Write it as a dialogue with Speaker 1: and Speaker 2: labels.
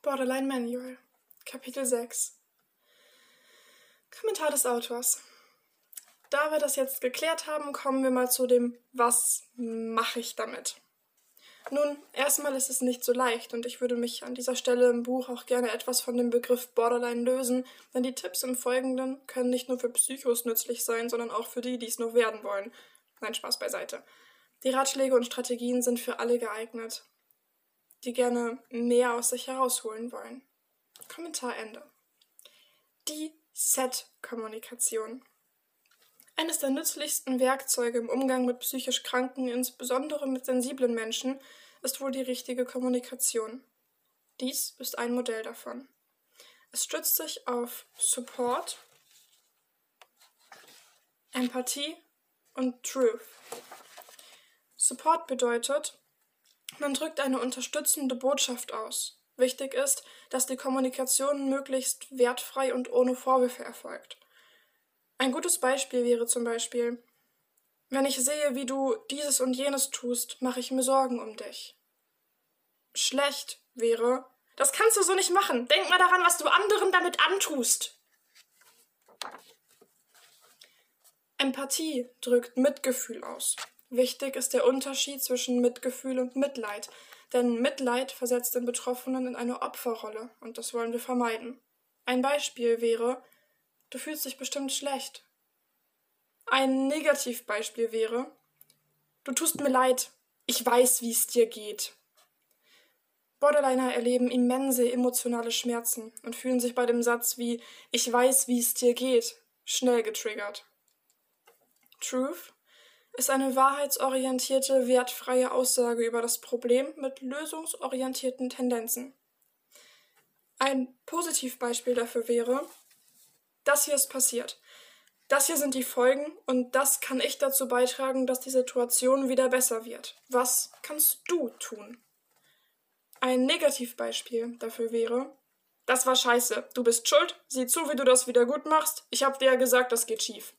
Speaker 1: Borderline Manual, Kapitel 6 Kommentar des Autors. Da wir das jetzt geklärt haben, kommen wir mal zu dem Was mache ich damit? Nun, erstmal ist es nicht so leicht und ich würde mich an dieser Stelle im Buch auch gerne etwas von dem Begriff Borderline lösen, denn die Tipps im Folgenden können nicht nur für Psychos nützlich sein, sondern auch für die, die es noch werden wollen. Nein, Spaß beiseite. Die Ratschläge und Strategien sind für alle geeignet, die gerne mehr aus sich herausholen wollen. Kommentar Ende. Die Set-Kommunikation. Eines der nützlichsten Werkzeuge im Umgang mit psychisch Kranken, insbesondere mit sensiblen Menschen, ist wohl die richtige Kommunikation. Dies ist ein Modell davon. Es stützt sich auf Support, Empathie und Truth. Support bedeutet, man drückt eine unterstützende Botschaft aus. Wichtig ist, dass die Kommunikation möglichst wertfrei und ohne Vorwürfe erfolgt. Ein gutes Beispiel wäre zum Beispiel, wenn ich sehe, wie du dieses und jenes tust, mache ich mir Sorgen um dich. Schlecht wäre, das kannst du so nicht machen. Denk mal daran, was du anderen damit antust. Empathie drückt Mitgefühl aus. Wichtig ist der Unterschied zwischen Mitgefühl und Mitleid, denn Mitleid versetzt den Betroffenen in eine Opferrolle und das wollen wir vermeiden. Ein Beispiel wäre, Du fühlst dich bestimmt schlecht. Ein Negativbeispiel wäre, du tust mir leid, ich weiß, wie es dir geht. Borderliner erleben immense emotionale Schmerzen und fühlen sich bei dem Satz wie ich weiß, wie es dir geht schnell getriggert. Truth ist eine wahrheitsorientierte, wertfreie Aussage über das Problem mit lösungsorientierten Tendenzen. Ein Positivbeispiel dafür wäre, das hier ist passiert. Das hier sind die Folgen und das kann ich dazu beitragen, dass die Situation wieder besser wird. Was kannst du tun? Ein Negativbeispiel dafür wäre, das war scheiße. Du bist schuld. Sieh zu, wie du das wieder gut machst. Ich hab dir ja gesagt, das geht schief.